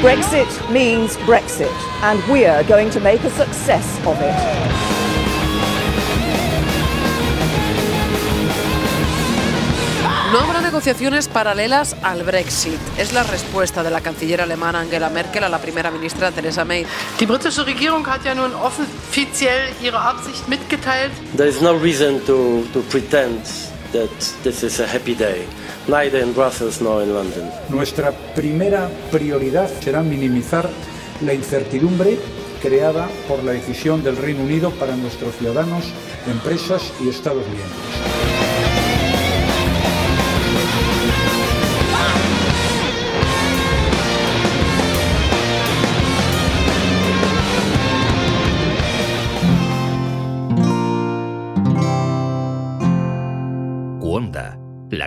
Brexit means Brexit, and we're going to make a success of it. No habrá negociaciones paralelas al Brexit. Es la respuesta de la canciller alemana Angela Merkel a la primera ministra Theresa May. Die britische Regierung hat ja nun offiziell ihre Absicht mitgeteilt. There is no reason to, to pretend that this is a happy day, neither in Brussels nor in London. Nuestra primera prioridad será minimizar la incertidumbre creada por la decisión del Reino Unido para nuestros ciudadanos, empresas y Estados miembros.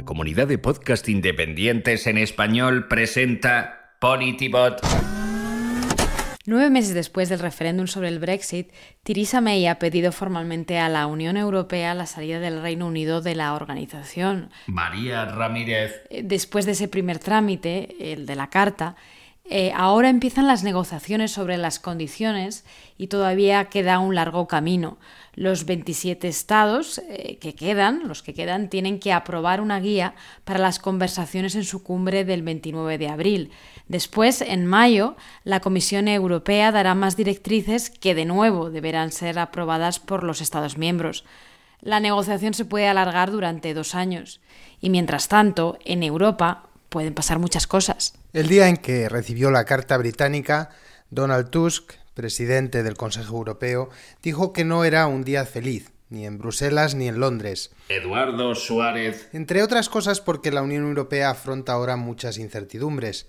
La comunidad de podcast independientes en español presenta Politibot. Nueve meses después del referéndum sobre el Brexit, Theresa May ha pedido formalmente a la Unión Europea la salida del Reino Unido de la organización. María Ramírez. Eh, después de ese primer trámite, el de la carta, eh, ahora empiezan las negociaciones sobre las condiciones y todavía queda un largo camino. Los 27 estados eh, que quedan, los que quedan, tienen que aprobar una guía para las conversaciones en su cumbre del 29 de abril. Después, en mayo, la Comisión Europea dará más directrices que de nuevo deberán ser aprobadas por los Estados miembros. La negociación se puede alargar durante dos años. Y mientras tanto, en Europa pueden pasar muchas cosas. El día en que recibió la carta británica, Donald Tusk, presidente del Consejo Europeo, dijo que no era un día feliz, ni en Bruselas ni en Londres. Eduardo Suárez. Entre otras cosas porque la Unión Europea afronta ahora muchas incertidumbres.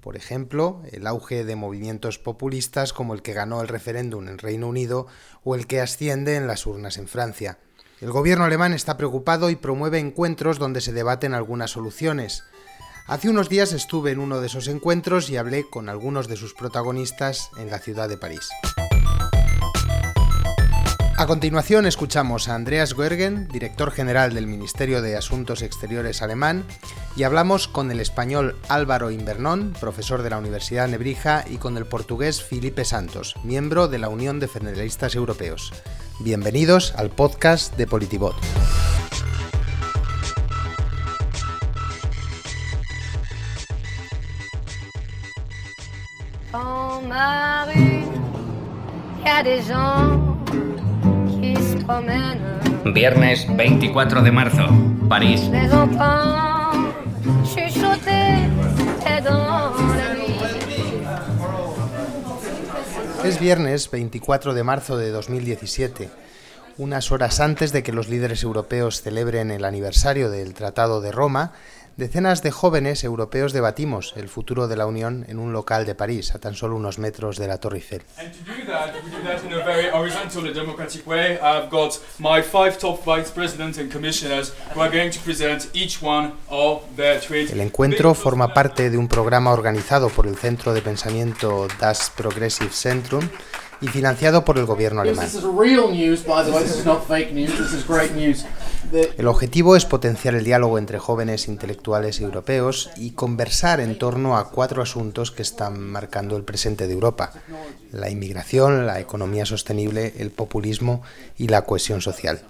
Por ejemplo, el auge de movimientos populistas como el que ganó el referéndum en Reino Unido o el que asciende en las urnas en Francia. El gobierno alemán está preocupado y promueve encuentros donde se debaten algunas soluciones. Hace unos días estuve en uno de esos encuentros y hablé con algunos de sus protagonistas en la ciudad de París. A continuación escuchamos a Andreas Goergen, director general del Ministerio de Asuntos Exteriores alemán, y hablamos con el español Álvaro Invernón, profesor de la Universidad de Nebrija, y con el portugués Felipe Santos, miembro de la Unión de Federalistas Europeos. Bienvenidos al podcast de Politibot. Viernes 24 de marzo, París. Es viernes 24 de marzo de 2017, unas horas antes de que los líderes europeos celebren el aniversario del Tratado de Roma Decenas de jóvenes europeos debatimos el futuro de la Unión en un local de París, a tan solo unos metros de la Torre Eiffel. El encuentro forma parte de un programa organizado por el Centro de Pensamiento Das Progressive Centrum y financiado por el gobierno alemán. El objetivo es potenciar el diálogo entre jóvenes intelectuales europeos y conversar en torno a cuatro asuntos que están marcando el presente de Europa. La inmigración, la economía sostenible, el populismo y la cohesión social.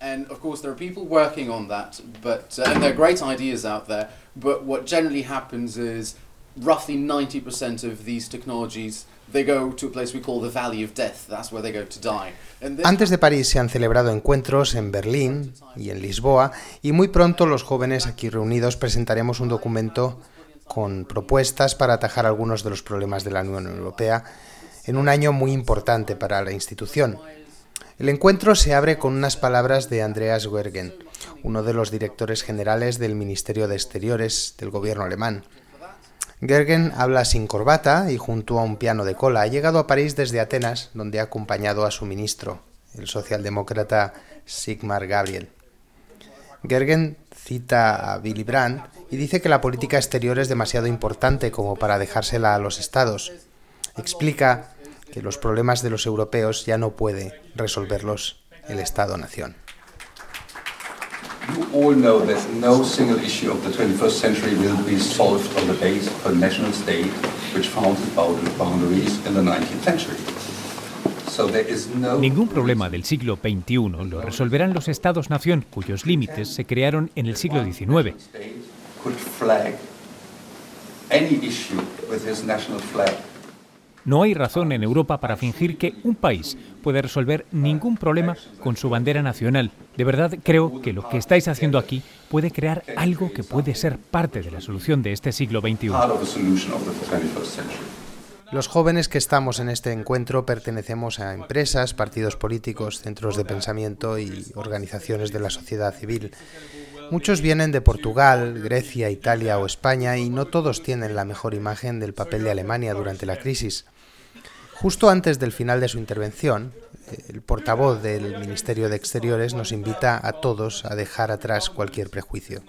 And of course, there are people working on that, but uh, and there are great ideas out there. But what generally happens is roughly 90% of these technologies antes de París se han celebrado encuentros en Berlín y en Lisboa y muy pronto los jóvenes aquí reunidos presentaremos un documento con propuestas para atajar algunos de los problemas de la Unión Europea en un año muy importante para la institución. El encuentro se abre con unas palabras de Andreas Wergen, uno de los directores generales del Ministerio de Exteriores del gobierno alemán. Gergen habla sin corbata y junto a un piano de cola. Ha llegado a París desde Atenas, donde ha acompañado a su ministro, el socialdemócrata Sigmar Gabriel. Gergen cita a Willy Brandt y dice que la política exterior es demasiado importante como para dejársela a los estados. Explica que los problemas de los europeos ya no puede resolverlos el Estado-nación. You all know that no single issue of the 21st century will be solved on the base of a national state which found its boundaries in the 19th century. So there is no Ningún problema del siglo XXI lo resolverán los estados-nación cuyos límites se crearon en el siglo XIX. No hay razón en Europa para fingir que un país puede resolver ningún problema con su bandera nacional. De verdad creo que lo que estáis haciendo aquí puede crear algo que puede ser parte de la solución de este siglo XXI. Part of the solution of the 21st century. Los jóvenes que estamos en este encuentro pertenecemos a empresas, partidos políticos, centros de pensamiento y organizaciones de la sociedad civil. Muchos vienen de Portugal, Grecia, Italia o España y no todos tienen la mejor imagen del papel de Alemania durante la crisis. Justo antes del final de su intervención, el portavoz del Ministerio de Exteriores nos invita a todos a dejar atrás cualquier prejuicio.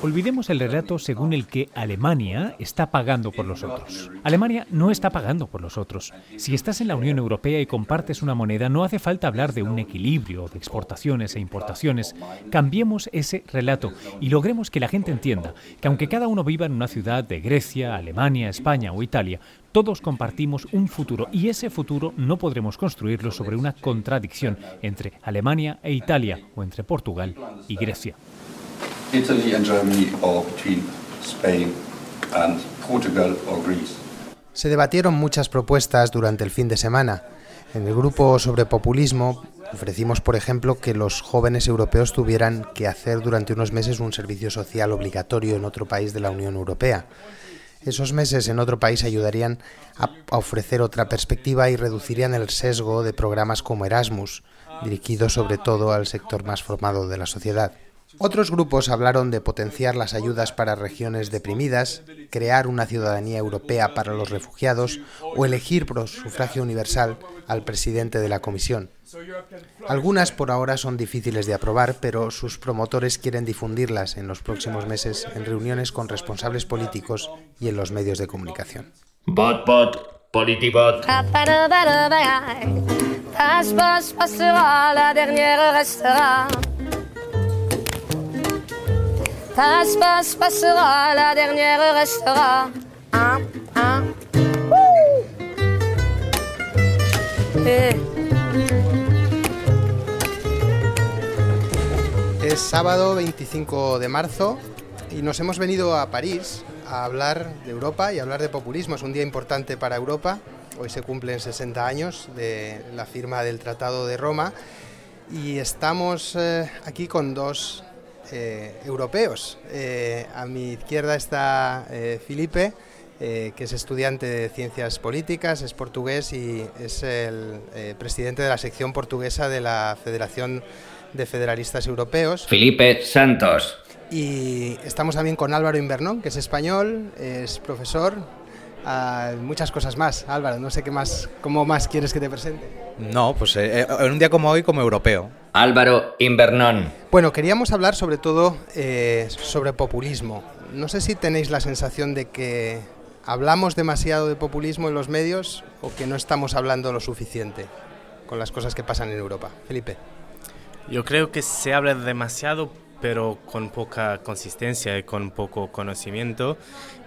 Olvidemos el relato según el que Alemania está pagando por los otros. Alemania no está pagando por los otros. Si estás en la Unión Europea y compartes una moneda, no hace falta hablar de un equilibrio de exportaciones e importaciones. Cambiemos ese relato y logremos que la gente entienda que aunque cada uno viva en una ciudad de Grecia, Alemania, España o Italia, todos compartimos un futuro y ese futuro no podremos construirlo sobre una contradicción entre Alemania e Italia o entre Portugal y Grecia. Italy and Germany or between Spain and Portugal or Greece. Se debatieron muchas propuestas durante el fin de semana. En el grupo sobre populismo ofrecimos, por ejemplo, que los jóvenes europeos tuvieran que hacer durante unos meses un servicio social obligatorio en otro país de la Unión Europea. Esos meses en otro país ayudarían a ofrecer otra perspectiva y reducirían el sesgo de programas como Erasmus, dirigidos sobre todo al sector más formado de la sociedad. Otros grupos hablaron de potenciar las ayudas para regiones deprimidas, crear una ciudadanía europea para los refugiados o elegir por sufragio universal al presidente de la Comisión. Algunas por ahora son difíciles de aprobar, pero sus promotores quieren difundirlas en los próximos meses en reuniones con responsables políticos y en los medios de comunicación. Bot, bot, politibot. Eh. Es sábado 25 de marzo y nos hemos venido a París a hablar de Europa y hablar de populismo. Es un día importante para Europa. Hoy se cumplen 60 años de la firma del Tratado de Roma y estamos eh, aquí con dos eh, europeos. Eh, a mi izquierda está eh, Felipe, que es estudiante de Ciencias Políticas, es portugués y es el presidente de la sección portuguesa de la Federación de Federalistas Europeos. Felipe Santos. Y estamos también con Álvaro Invernón, que es español, es profesor, muchas cosas más. Álvaro, no sé qué más, cómo más quieres que te presente. No, pues eh, en un día como hoy, como europeo. Álvaro Invernón. Bueno, queríamos hablar sobre todo eh, sobre populismo. No sé si tenéis la sensación de que hablamos demasiado de populismo en los medios o que no estamos hablando lo suficiente con las cosas que pasan en Europa. Felipe. Yo creo que se habla demasiado, pero con poca consistencia y con poco conocimiento.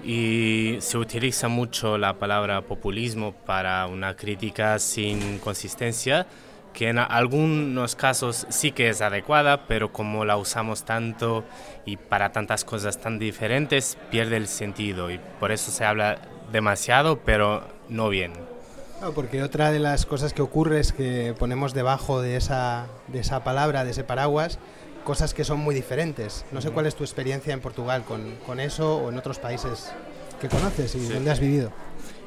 Y se utiliza mucho la palabra populismo para una crítica sin consistencia, que en algunos casos sí que es adecuada, pero como la usamos tanto y para tantas cosas tan diferentes, pierde el sentido. Y por eso se habla demasiado, pero no bien. No, porque otra de las cosas que ocurre es que ponemos debajo de esa, de esa palabra, de ese paraguas, cosas que son muy diferentes. No sé cuál es tu experiencia en Portugal con, con eso o en otros países que conoces y donde has vivido.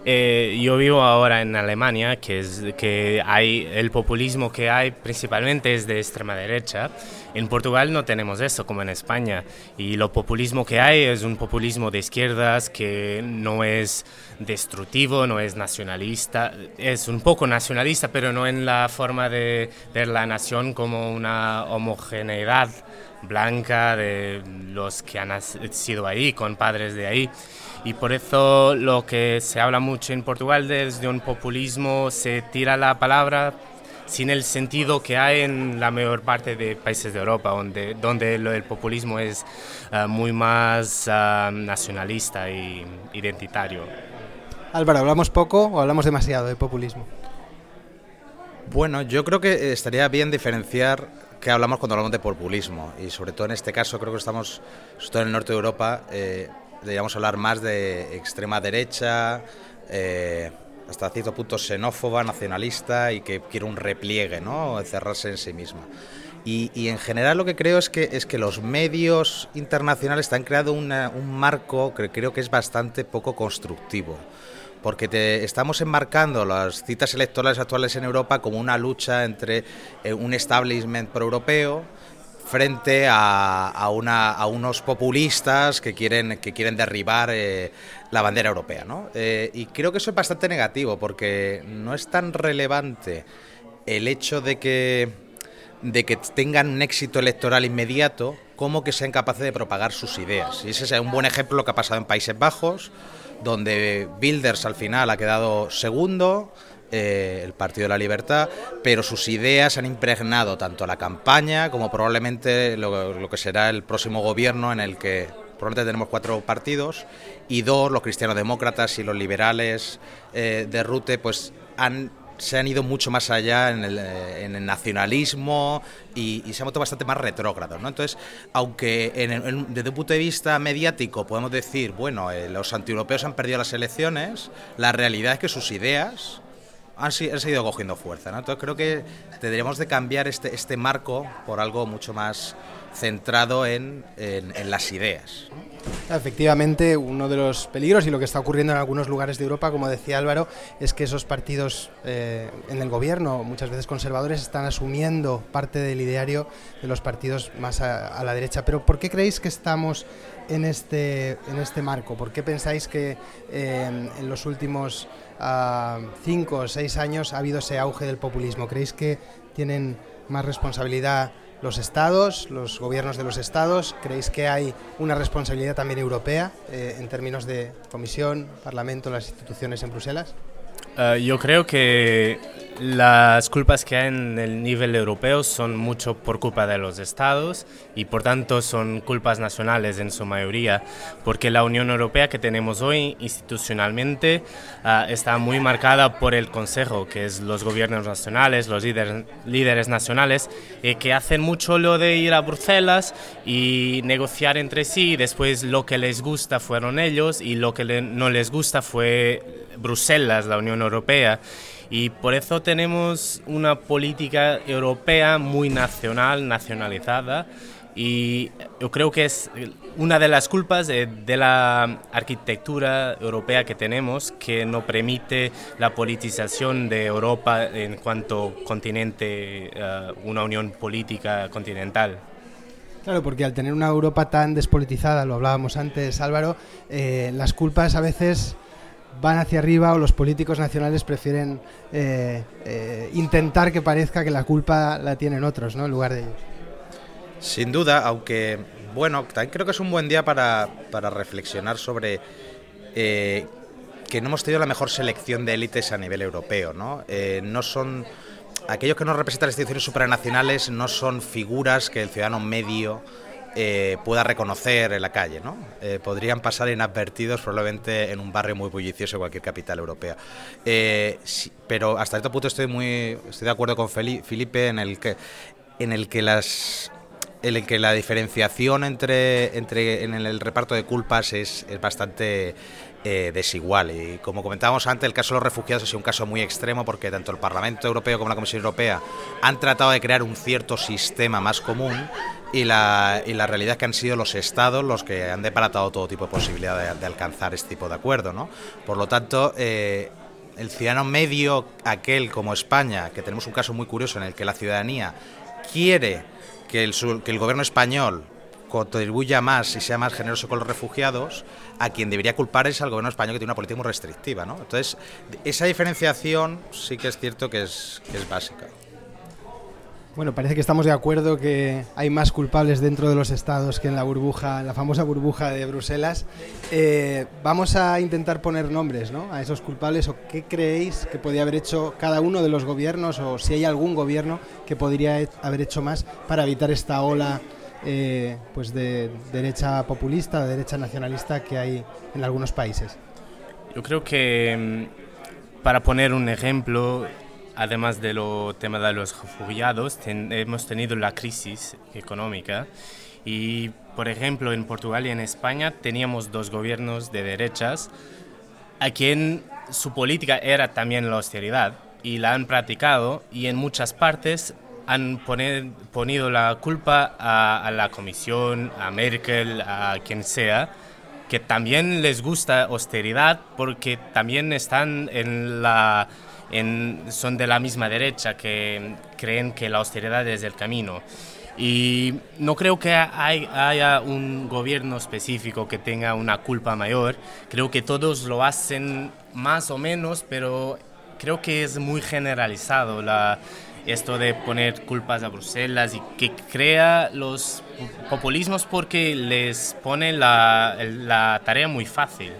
Eh, yo vivo ahora en Alemania, que es que hay el populismo que hay principalmente es de extrema derecha. En Portugal no tenemos eso como en España y lo populismo que hay es un populismo de izquierdas que no es destructivo, no es nacionalista, es un poco nacionalista, pero no en la forma de ver la nación como una homogeneidad blanca de los que han sido ahí, con padres de ahí. Y por eso lo que se habla mucho en Portugal desde un populismo se tira la palabra sin el sentido que hay en la mayor parte de países de Europa, donde, donde el populismo es ah, muy más ah, nacionalista e identitario. Álvaro, ¿hablamos poco o hablamos demasiado de populismo? Bueno, yo creo que estaría bien diferenciar qué hablamos cuando hablamos de populismo y sobre todo en este caso creo que estamos, sobre todo en el norte de Europa, eh, deberíamos hablar más de extrema derecha, eh, hasta cierto punto xenófoba, nacionalista y que quiere un repliegue, ¿no? cerrarse en sí misma. Y, en general lo que creo es que, es que los medios internacionales han creado un marco que creo que es bastante poco constructivo porque te, estamos enmarcando las citas electorales actuales en Europa como una lucha entre eh, un establishment pro-europeo frente a, una, a, unos populistas que quieren, que quieren derribar eh, la bandera europea. ¿no? Eh, y creo que eso es bastante negativo porque no es tan relevante el hecho de que, de que tengan un éxito electoral inmediato como que sean capaces de propagar sus ideas. Y ese es un buen ejemplo lo que ha pasado en Países Bajos donde Bilders al final ha quedado segundo, eh, el Partido de la Libertad, pero sus ideas han impregnado tanto la campaña como probablemente lo, que será el próximo gobierno en el que probablemente tenemos cuatro partidos y dos, los cristianos demócratas y los liberales eh, de Rute, pues han se han ido mucho más allá en el, eh, nacionalismo y, se han vuelto bastante más retrógrados. ¿no? Entonces, aunque desde un punto de vista mediático podemos decir, bueno, eh, los antieuropeos han perdido las elecciones, la realidad es que sus ideas han, seguido cogiendo fuerza. Entonces, creo que tendríamos de cambiar este, este marco por algo mucho más centrado en, en las ideas. Efectivamente, uno de los peligros y lo que está ocurriendo en algunos lugares de Europa, como decía Álvaro, es que esos partidos eh, en el gobierno, muchas veces conservadores, están asumiendo parte del ideario de los partidos más a, la derecha. Pero ¿por qué creéis que estamos en este, en este marco? ¿Por qué pensáis que eh, en los últimos ah, cinco o seis años ha habido ese auge del populismo? ¿Creéis que tienen más responsabilidad? los estados, los gobiernos de los estados? ¿Creéis que hay una responsabilidad también europea eh, en términos de Comisión, Parlamento, las instituciones en Bruselas? Eh, yo creo que las culpas que hay en el nivel europeo son mucho por culpa de los estados y por tanto son culpas nacionales en su mayoría, porque la Unión Europea que tenemos hoy institucionalmente ah, está muy marcada por el Consejo, que es los gobiernos nacionales, los líderes, líderes nacionales, eh, que hacen mucho lo de ir a Bruselas y negociar entre sí, y después lo que les gusta fueron ellos y lo que no les gusta fue Bruselas, la Unión Europea. Y por eso tenemos una política europea muy nacional, nacionalizada. Y yo creo que es una de las culpas de, la arquitectura europea que tenemos, que no permite la politización de Europa en cuanto continente, eh, una unión política continental. Claro, porque al tener una Europa tan despolitizada, lo hablábamos antes Álvaro, eh, las culpas a veces van hacia arriba o los políticos nacionales prefieren eh, eh, intentar que parezca que la culpa la tienen otros, ¿no? En lugar de ellos. Sin duda, aunque, bueno, también creo que es un buen día para, reflexionar sobre eh, que no hemos tenido la mejor selección de élites a nivel europeo, ¿no? no son... Aquellos que nos representan las instituciones supranacionales no son figuras que el ciudadano medio eh, pueda reconocer en la calle. ¿no? Eh, podrían pasar inadvertidos probablemente en un barrio muy bullicioso de cualquier capital europea. Eh, pero hasta este punto estoy muy estoy de acuerdo con Felipe en el que en el que las en el que la diferenciación entre, entre en el reparto de culpas es, es bastante desigual. Y como comentábamos antes, el caso de los refugiados ha sido un caso muy extremo porque tanto el Parlamento Europeo como la Comisión Europea han tratado de crear un cierto sistema más común y la, y la realidad es que han sido los estados los que han deparatado todo tipo de posibilidad de, alcanzar este tipo de acuerdo. ¿no? Por lo tanto, eh, el ciudadano medio, aquel como España, que tenemos un caso muy curioso en el que la ciudadanía quiere que el, que el gobierno español contribuya más y sea más generoso con los refugiados, a quien debería culpar es al gobierno español que tiene una política muy restrictiva. ¿no? Entonces, esa diferenciación sí que es cierto que es básica. Bueno, parece que estamos de acuerdo que hay más culpables dentro de los estados que en la burbuja, la famosa burbuja de Bruselas. Eh, vamos a intentar poner nombres ¿no? a esos culpables o qué creéis que podría haber hecho cada uno de los gobiernos o si hay algún gobierno que podría haber hecho más para evitar esta ola eh, pues de derecha populista, de derecha nacionalista que hay en algunos países. Yo creo que mm, para poner un ejemplo, además de lo tema de los refugiados, hemos tenido la crisis económica y, por ejemplo, en Portugal y en España teníamos dos gobiernos de derechas a quien su política era también la austeridad y la han practicado y en muchas partes han poner, ponido la culpa a, a la Comisión, a Merkel, a quien sea, que también les gusta austeridad porque también están en la son de la misma derecha, que creen que la austeridad es el camino. Y no creo que haya un gobierno específico que tenga una culpa mayor. Creo que todos lo hacen más o menos, pero creo que es muy generalizado la, esto de poner culpas a Bruselas y que crea los populismos porque les pone la, la tarea muy fácil.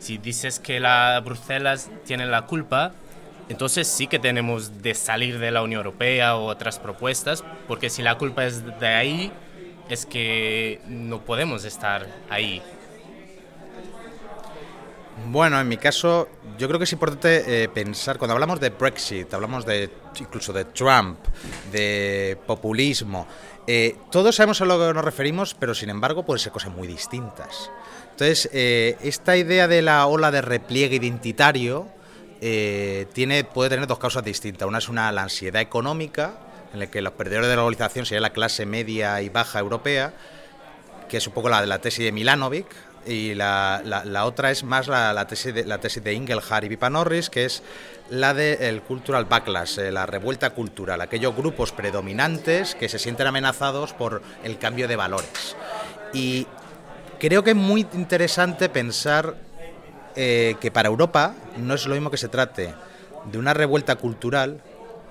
Si dices que la Bruselas tiene la culpa, entonces sí que tenemos de salir de la Unión Europea o otras propuestas, porque si la culpa es de ahí, es que no podemos estar ahí. Bueno, en mi caso, yo creo que es importante eh, pensar, cuando hablamos de Brexit, hablamos de incluso de Trump, de populismo, eh, todos sabemos a lo que nos referimos, pero sin embargo pueden ser cosas muy distintas. Entonces, eh, esta idea de la ola de repliegue identitario, eh, tiene, puede tener dos causas distintas. Una es una, la ansiedad económica, en la que los perdedores de la globalización sería la clase media y baja europea, que es un poco la de la tesis de Milanovic, y la, la, otra es más la, la, tesis de, la tesis de Ingelhard y Vipa Norris, que es la del cultural backlash, eh, la revuelta cultural, aquellos grupos predominantes que se sienten amenazados por el cambio de valores. Y creo que es muy interesante pensar eh, que para Europa no es lo mismo que se trate de una revuelta cultural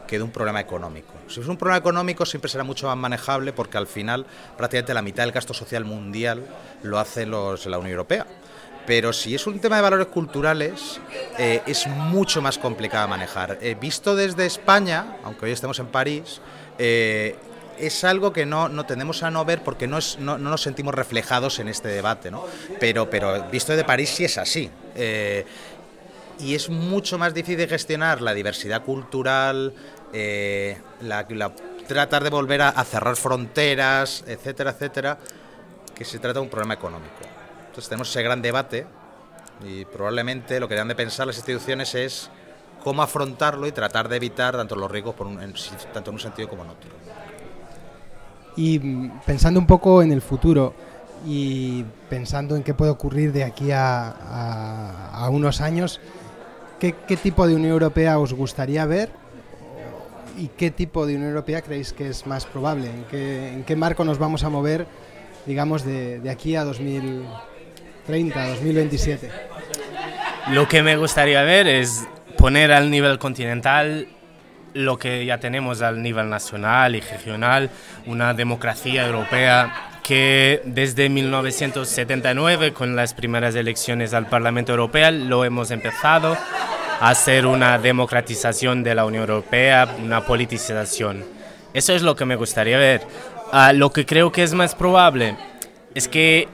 que de un problema económico. Si es un problema económico siempre será mucho más manejable porque al final prácticamente la mitad del gasto social mundial lo hacen los, la Unión Europea. Pero si es un tema de valores culturales, eh, es mucho más complicado manejar. Eh, visto desde España, aunque hoy estemos en París, es algo que no, no tendemos a no ver porque no, es, no, nos sentimos reflejados en este debate, ¿no? Pero, pero visto de París sí es así. Eh, y es mucho más difícil gestionar la diversidad cultural, eh, la, tratar de volver a, cerrar fronteras, etcétera, etcétera, que se trata de un problema económico. Entonces tenemos ese gran debate y probablemente lo que deben de pensar las instituciones es cómo afrontarlo y tratar de evitar tanto los riesgos por tanto en un sentido como en otro. Y pensando un poco en el futuro y pensando en qué puede ocurrir de aquí a, unos años, ¿qué, tipo de Unión Europea os gustaría ver y qué tipo de Unión Europea creéis que es más probable? ¿En qué, marco nos vamos a mover, digamos, de, de, aquí a 2030, 2027? Lo que me gustaría ver es poner al nivel continental lo que ya tenemos al nivel nacional y regional, una democracia europea que desde 1979, con las primeras elecciones al Parlamento Europeo, lo hemos empezado a hacer una democratización de la Unión Europea, una politización. Eso es lo que me gustaría ver. Ah, lo que creo que es más probable es que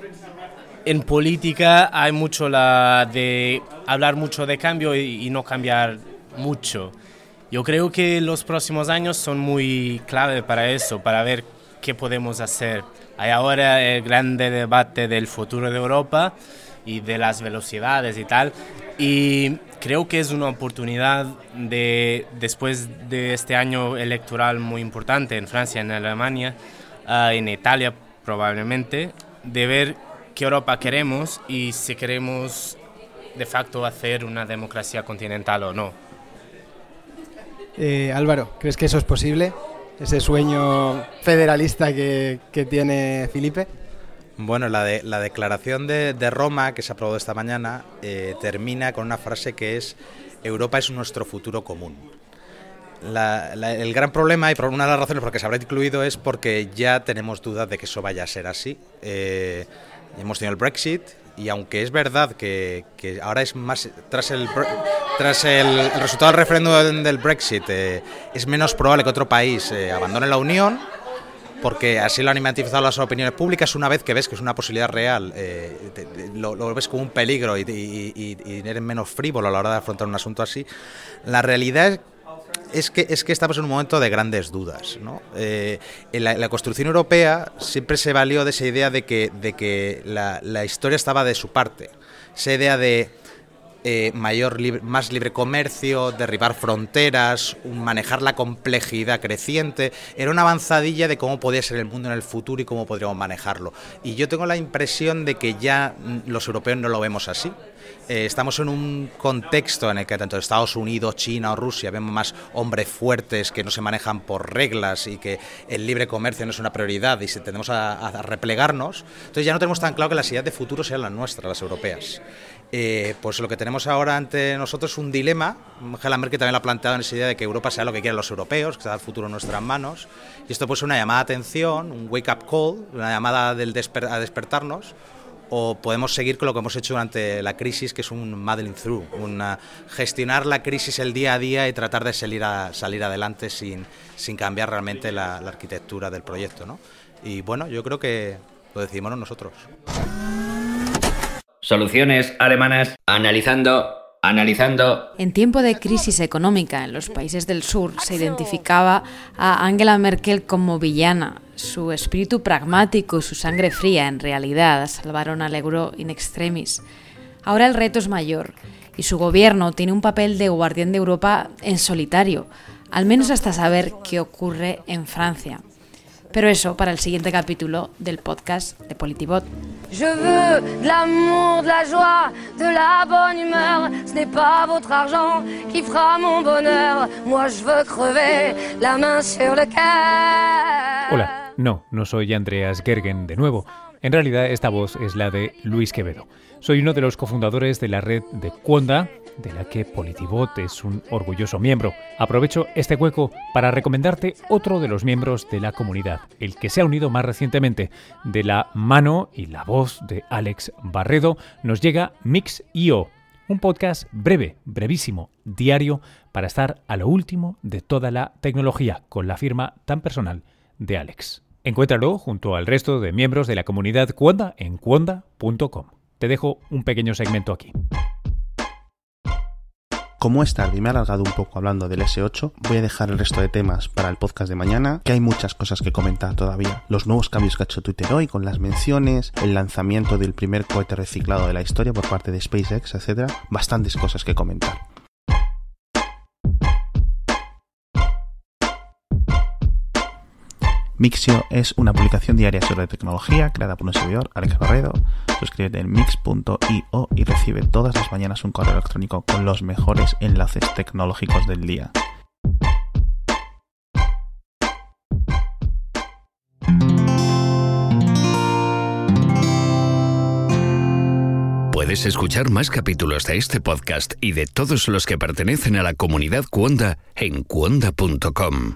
en política hay mucho la de hablar mucho de cambio y no cambiar mucho. Yo creo que los próximos años son muy clave para eso, para ver qué podemos hacer. Hay ahora el grande debate del futuro de Europa y de las velocidades y tal. Y creo que es una oportunidad de, después de este año electoral muy importante en Francia, en Alemania, ah, en Italia probablemente, de ver qué Europa queremos y si queremos de facto hacer una democracia continental o no. Eh, Álvaro, ¿crees que eso es posible? Ese sueño federalista que, tiene Felipe. Bueno, la, de, la declaración de, Roma que se aprobó esta mañana eh, termina con una frase que es Europa es nuestro futuro común. el gran problema, y por una de las razones por las que se habrá incluido, es porque ya tenemos dudas de que eso vaya a ser así. Eh, hemos tenido el Brexit, y aunque es verdad que, ahora es más tras el tras el, resultado del referéndum del Brexit eh, es menos probable que otro país eh, abandone la Unión porque así lo han manifestado las opiniones públicas. Una vez que ves que es una posibilidad real eh, lo, ves como un peligro y, y, eres menos frívolo a la hora de afrontar un asunto así la realidad es que, es que estamos en un momento de grandes dudas. ¿no? Eh, la, construcción europea siempre se valió de esa idea de que, de que la, historia estaba de su parte. Esa idea de eh, mayor más libre comercio, derribar fronteras, manejar la complejidad creciente. Era una avanzadilla de cómo podía ser el mundo en el futuro y cómo podríamos manejarlo. Y yo tengo la impresión de que ya los europeos no lo vemos así. Eh, estamos en un contexto en el que tanto Estados Unidos, China o Rusia vemos más hombres fuertes que no se manejan por reglas y que el libre comercio no es una prioridad y si tendemos a, replegarnos, entonces ya no tenemos tan claro que las ideas de futuro sean las nuestras, las europeas. Eh, pues lo que tenemos ahora ante nosotros es un dilema. Angela Merkel también lo ha planteado en esa idea de que Europa sea lo que quieran los europeos, que sea el futuro en nuestras manos. Y esto puede ser una llamada de atención, un wake-up call, una llamada a despertarnos, o podemos seguir con lo que hemos hecho durante la crisis, que es un muddling through, una, gestionar la crisis el día a día y tratar de salir, a, salir adelante sin, sin cambiar realmente la, arquitectura del proyecto. ¿no? Y bueno, yo creo que lo decidimos nosotros. Soluciones alemanas analizando Analizando. En tiempo de crisis económica en los países del sur se identificaba a Angela Merkel como villana. Su espíritu pragmático y su sangre fría en realidad salvaron al euro in extremis. Ahora el reto es mayor y su gobierno tiene un papel de guardián de Europa en solitario, al menos hasta saber qué ocurre en Francia. Pero eso para el siguiente capítulo del podcast de Politibot. Je veux de l'amour, de la joie, de la bonne humeur. Ce n'est pas votre argent qui fera mon bonheur. Moi, je veux crever la main sur le cœur. Hola, no, no soy Andreas Gergen de nuevo. En realidad, esta voz es la de Luis Quevedo. Soy uno de los cofundadores de la red de Cuonda, de la que Politibot es un orgulloso miembro. Aprovecho este hueco para recomendarte otro de los miembros de la comunidad, el que se ha unido más recientemente. De la mano y la voz de Alex Barredo nos llega Mix.io, un podcast breve, brevísimo, diario, para estar a lo último de toda la tecnología, con la firma tan personal de Alex. Encuéntralo junto al resto de miembros de la comunidad Cuonda en cuonda.com. Te dejo un pequeño segmento aquí. Como es tarde y me ha alargado un poco hablando del S8, voy a dejar el resto de temas para el podcast de mañana, que hay muchas cosas que comentar todavía. Los nuevos cambios que ha hecho Twitter hoy con las menciones, el lanzamiento del primer cohete reciclado de la historia por parte de SpaceX, etc. Bastantes cosas que comentar. Mixio es una publicación diaria sobre tecnología creada por un servidor, Alex Barredo. Suscríbete en mix.io y recibe todas las mañanas un correo electrónico con los mejores enlaces tecnológicos del día. Puedes escuchar más capítulos de este podcast y de todos los que pertenecen a la comunidad Cuonda en cuonda.com.